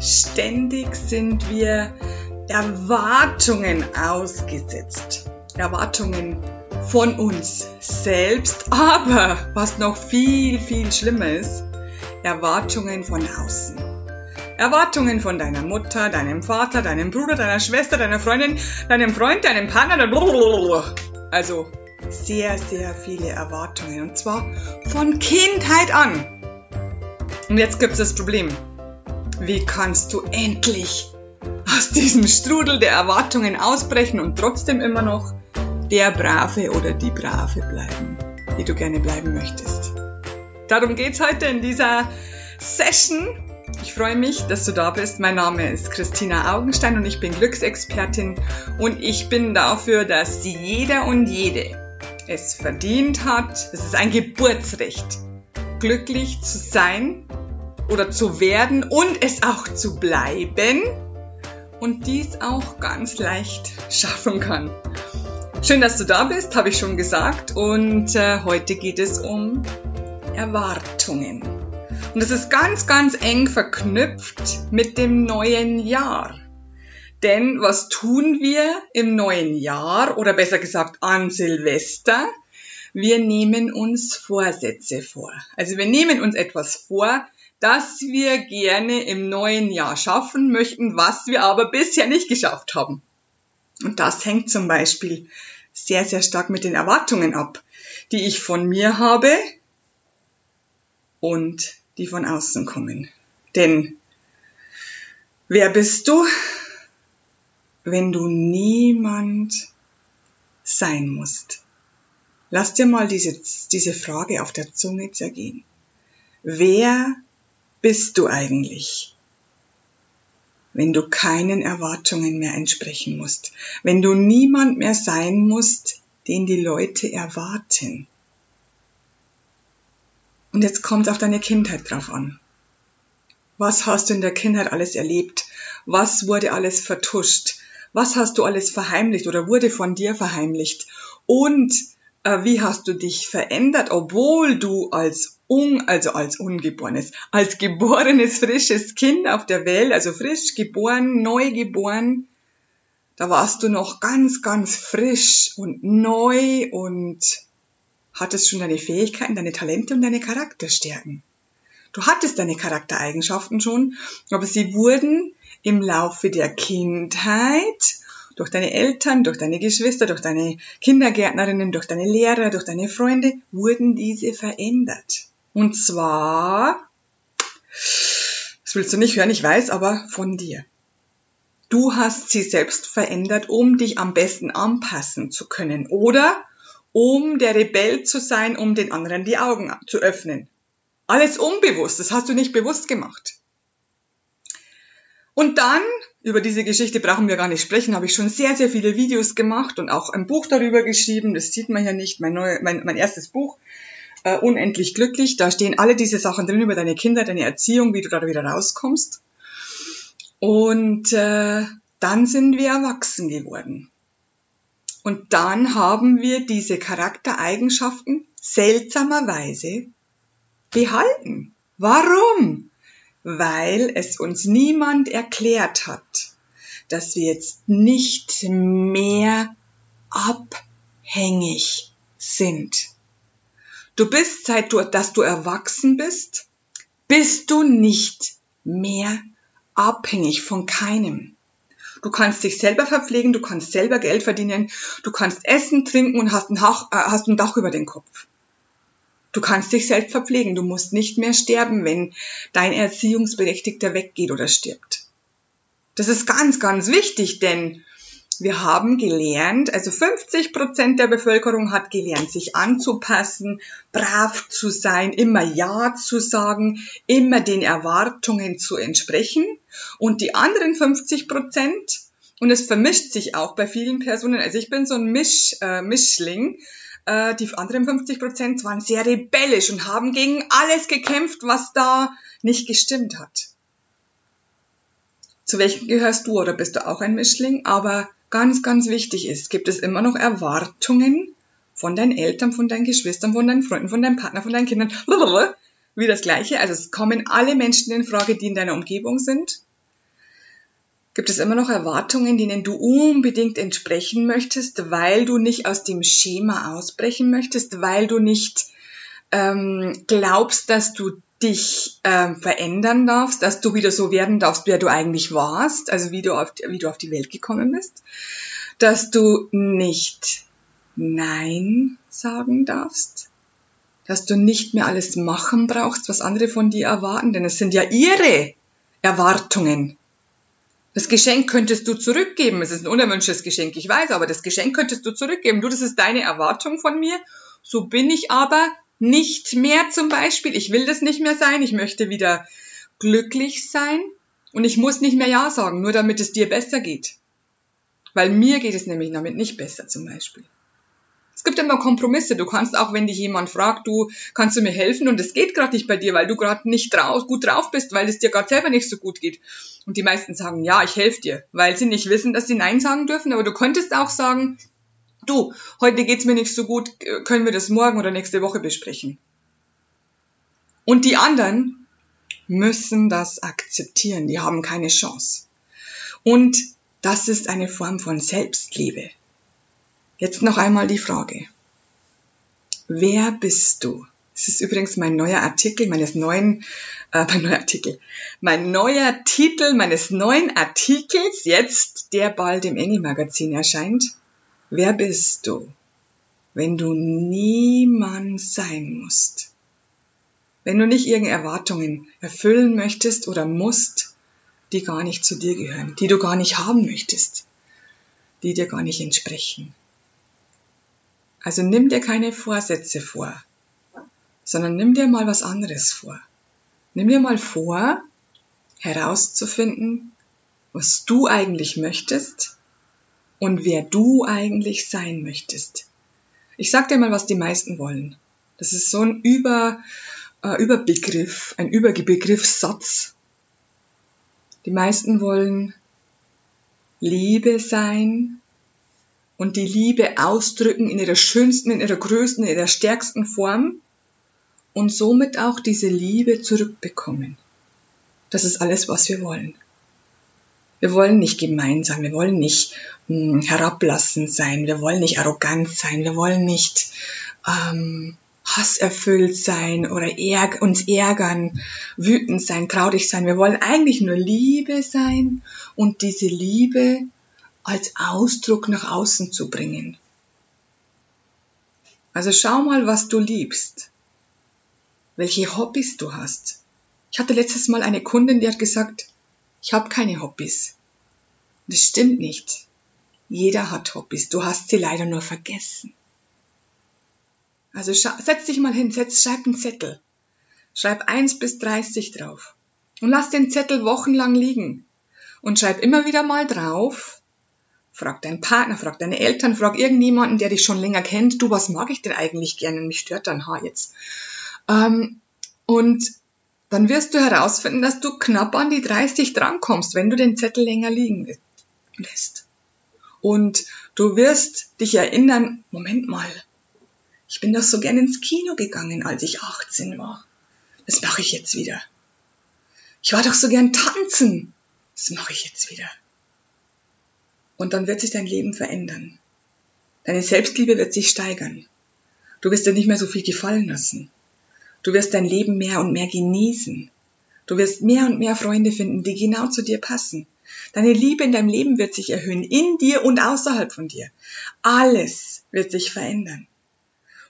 Ständig sind wir Erwartungen ausgesetzt. Erwartungen von uns selbst, aber was noch viel, viel schlimmer ist, Erwartungen von außen. Erwartungen von deiner Mutter, deinem Vater, deinem Bruder, deiner Schwester, deiner Freundin, deinem Freund, deinem Partner, also sehr, sehr viele Erwartungen und zwar von Kindheit an. Und jetzt gibt es das Problem. Wie kannst du endlich aus diesem Strudel der Erwartungen ausbrechen und trotzdem immer noch der Brave oder die Brave bleiben, die du gerne bleiben möchtest? Darum geht's heute in dieser Session. Ich freue mich, dass du da bist. Mein Name ist Christina Augenstein und ich bin Glücksexpertin und ich bin dafür, dass jeder und jede es verdient hat. Es ist ein Geburtsrecht, glücklich zu sein oder zu werden und es auch zu bleiben und dies auch ganz leicht schaffen kann. Schön, dass du da bist, habe ich schon gesagt. Und äh, heute geht es um Erwartungen. Und das ist ganz, ganz eng verknüpft mit dem neuen Jahr. Denn was tun wir im neuen Jahr oder besser gesagt an Silvester? Wir nehmen uns Vorsätze vor. Also wir nehmen uns etwas vor, das wir gerne im neuen Jahr schaffen möchten, was wir aber bisher nicht geschafft haben. Und das hängt zum Beispiel sehr, sehr stark mit den Erwartungen ab, die ich von mir habe und die von außen kommen. Denn wer bist du, wenn du niemand sein musst? Lass dir mal diese, diese Frage auf der Zunge zergehen. Wer bist du eigentlich? Wenn du keinen Erwartungen mehr entsprechen musst, wenn du niemand mehr sein musst, den die Leute erwarten. Und jetzt kommt auf deine Kindheit drauf an. Was hast du in der Kindheit alles erlebt? Was wurde alles vertuscht? Was hast du alles verheimlicht oder wurde von dir verheimlicht? Und wie hast du dich verändert, obwohl du als un, also als ungeborenes, als geborenes frisches Kind auf der Welt, also frisch geboren, neu geboren, da warst du noch ganz, ganz frisch und neu und hattest schon deine Fähigkeiten, deine Talente und deine Charakterstärken. Du hattest deine Charaktereigenschaften schon, aber sie wurden im Laufe der Kindheit durch deine Eltern, durch deine Geschwister, durch deine Kindergärtnerinnen, durch deine Lehrer, durch deine Freunde wurden diese verändert. Und zwar, das willst du nicht hören, ich weiß, aber von dir. Du hast sie selbst verändert, um dich am besten anpassen zu können oder um der Rebell zu sein, um den anderen die Augen zu öffnen. Alles unbewusst, das hast du nicht bewusst gemacht. Und dann, über diese Geschichte brauchen wir gar nicht sprechen, habe ich schon sehr, sehr viele Videos gemacht und auch ein Buch darüber geschrieben. Das sieht man ja nicht, mein, neue, mein, mein erstes Buch, äh, Unendlich glücklich. Da stehen alle diese Sachen drin über deine Kinder, deine Erziehung, wie du da wieder rauskommst. Und äh, dann sind wir erwachsen geworden. Und dann haben wir diese Charaktereigenschaften seltsamerweise behalten. Warum? Weil es uns niemand erklärt hat, dass wir jetzt nicht mehr abhängig sind. Du bist, seit du, dass du erwachsen bist, bist du nicht mehr abhängig von keinem. Du kannst dich selber verpflegen, du kannst selber Geld verdienen, du kannst essen, trinken und hast ein, Dach, äh, hast ein Dach über den Kopf. Du kannst dich selbst verpflegen. Du musst nicht mehr sterben, wenn dein Erziehungsberechtigter weggeht oder stirbt. Das ist ganz, ganz wichtig, denn wir haben gelernt, also 50 Prozent der Bevölkerung hat gelernt, sich anzupassen, brav zu sein, immer Ja zu sagen, immer den Erwartungen zu entsprechen. Und die anderen 50 Prozent, und es vermischt sich auch bei vielen Personen, also ich bin so ein Misch, äh, Mischling, äh, die anderen 50 Prozent waren sehr rebellisch und haben gegen alles gekämpft, was da nicht gestimmt hat. Zu welchen gehörst du oder bist du auch ein Mischling? Aber ganz, ganz wichtig ist, gibt es immer noch Erwartungen von deinen Eltern, von deinen Geschwistern, von deinen Freunden, von deinem Partner, von deinen Kindern, wie das Gleiche. Also es kommen alle Menschen in Frage, die in deiner Umgebung sind. Gibt es immer noch Erwartungen, denen du unbedingt entsprechen möchtest, weil du nicht aus dem Schema ausbrechen möchtest, weil du nicht ähm, glaubst, dass du dich ähm, verändern darfst, dass du wieder so werden darfst, wer du eigentlich warst, also wie du auf, wie du auf die Welt gekommen bist, dass du nicht Nein sagen darfst, dass du nicht mehr alles machen brauchst, was andere von dir erwarten, denn es sind ja ihre Erwartungen, das Geschenk könntest du zurückgeben. Es ist ein unerwünschtes Geschenk, ich weiß, aber das Geschenk könntest du zurückgeben. Du, das ist deine Erwartung von mir. So bin ich aber nicht mehr zum Beispiel. Ich will das nicht mehr sein. Ich möchte wieder glücklich sein. Und ich muss nicht mehr Ja sagen, nur damit es dir besser geht. Weil mir geht es nämlich damit nicht besser zum Beispiel. Es gibt immer Kompromisse. Du kannst auch, wenn dich jemand fragt, du kannst du mir helfen und es geht gerade nicht bei dir, weil du gerade nicht drauf, gut drauf bist, weil es dir gerade selber nicht so gut geht. Und die meisten sagen, ja, ich helfe dir, weil sie nicht wissen, dass sie Nein sagen dürfen. Aber du könntest auch sagen, du, heute geht's mir nicht so gut, können wir das morgen oder nächste Woche besprechen. Und die anderen müssen das akzeptieren. Die haben keine Chance. Und das ist eine Form von Selbstliebe. Jetzt noch einmal die Frage. Wer bist du? Das ist übrigens mein neuer Artikel meines neuen, äh, mein neuer Artikel, mein neuer Titel meines neuen Artikels, jetzt, der bald im Engel Magazin erscheint. Wer bist du, wenn du niemand sein musst? Wenn du nicht irgendeine Erwartungen erfüllen möchtest oder musst, die gar nicht zu dir gehören, die du gar nicht haben möchtest, die dir gar nicht entsprechen. Also nimm dir keine Vorsätze vor, sondern nimm dir mal was anderes vor. Nimm dir mal vor, herauszufinden, was du eigentlich möchtest und wer du eigentlich sein möchtest. Ich sag dir mal, was die meisten wollen. Das ist so ein Über, äh, Überbegriff, ein Überbegriffssatz. Die meisten wollen Liebe sein, und die Liebe ausdrücken in ihrer schönsten, in ihrer größten, in ihrer stärksten Form und somit auch diese Liebe zurückbekommen. Das ist alles, was wir wollen. Wir wollen nicht gemein sein, wir wollen nicht hm, herablassend sein, wir wollen nicht arrogant sein, wir wollen nicht ähm, hasserfüllt sein oder ärg uns ärgern, wütend sein, traurig sein. Wir wollen eigentlich nur Liebe sein und diese Liebe als Ausdruck nach außen zu bringen. Also schau mal, was du liebst, welche Hobbys du hast. Ich hatte letztes Mal eine Kundin, die hat gesagt, ich habe keine Hobbys. Das stimmt nicht. Jeder hat Hobbys, du hast sie leider nur vergessen. Also setz dich mal hin, setz, schreib einen Zettel. Schreib eins bis dreißig drauf. Und lass den Zettel wochenlang liegen. Und schreib immer wieder mal drauf, Frag deinen Partner, frag deine Eltern, frag irgendjemanden, der dich schon länger kennt. Du, was mag ich denn eigentlich gerne? Mich stört dein Haar jetzt. Ähm, und dann wirst du herausfinden, dass du knapp an die 30 drankommst, wenn du den Zettel länger liegen lässt. Und du wirst dich erinnern, Moment mal, ich bin doch so gern ins Kino gegangen, als ich 18 war. Das mache ich jetzt wieder. Ich war doch so gern tanzen. Das mache ich jetzt wieder. Und dann wird sich dein Leben verändern. Deine Selbstliebe wird sich steigern. Du wirst dir nicht mehr so viel gefallen lassen. Du wirst dein Leben mehr und mehr genießen. Du wirst mehr und mehr Freunde finden, die genau zu dir passen. Deine Liebe in deinem Leben wird sich erhöhen, in dir und außerhalb von dir. Alles wird sich verändern.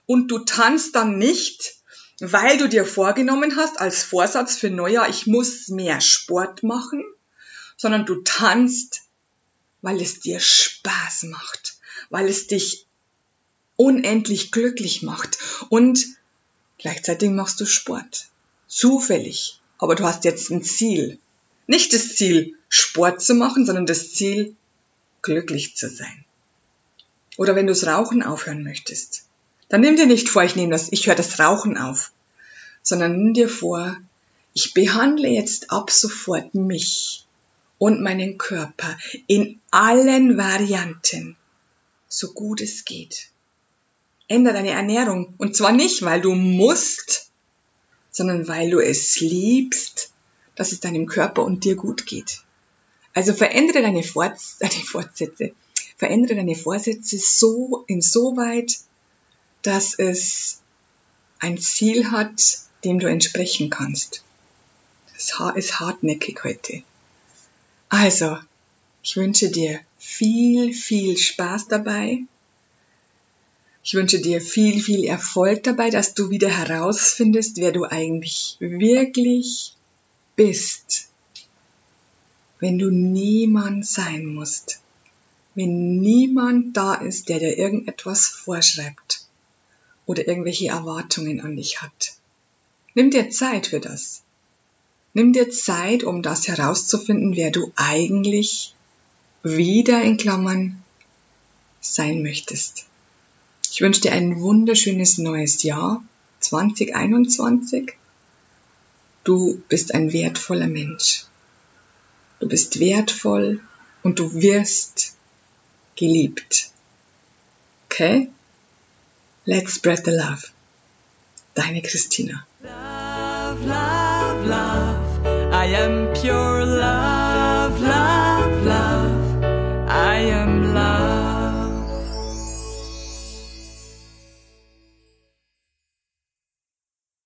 Und du tanzt dann nicht, weil du dir vorgenommen hast als Vorsatz für Neujahr, ich muss mehr Sport machen, sondern du tanzt, weil es dir Spaß macht, weil es dich unendlich glücklich macht und gleichzeitig machst du Sport. Zufällig. Aber du hast jetzt ein Ziel. Nicht das Ziel, Sport zu machen, sondern das Ziel, glücklich zu sein. Oder wenn du das Rauchen aufhören möchtest, dann nimm dir nicht vor, ich nehme das, ich höre das Rauchen auf, sondern nimm dir vor, ich behandle jetzt ab sofort mich und meinen Körper in allen Varianten, so gut es geht. Ändere deine Ernährung und zwar nicht, weil du musst, sondern weil du es liebst, dass es deinem Körper und dir gut geht. Also verändere deine, Forts deine Fortsätze, verändere deine Vorsätze so insoweit, dass es ein Ziel hat, dem du entsprechen kannst. Das Haar ist hartnäckig heute. Also, ich wünsche dir viel, viel Spaß dabei. Ich wünsche dir viel, viel Erfolg dabei, dass du wieder herausfindest, wer du eigentlich wirklich bist. Wenn du niemand sein musst. Wenn niemand da ist, der dir irgendetwas vorschreibt oder irgendwelche Erwartungen an dich hat. Nimm dir Zeit für das. Nimm dir Zeit, um das herauszufinden, wer du eigentlich wieder in Klammern sein möchtest. Ich wünsche dir ein wunderschönes neues Jahr 2021. Du bist ein wertvoller Mensch. Du bist wertvoll und du wirst geliebt. Okay? Let's spread the love. Deine Christina. Love, love, love. I am pure.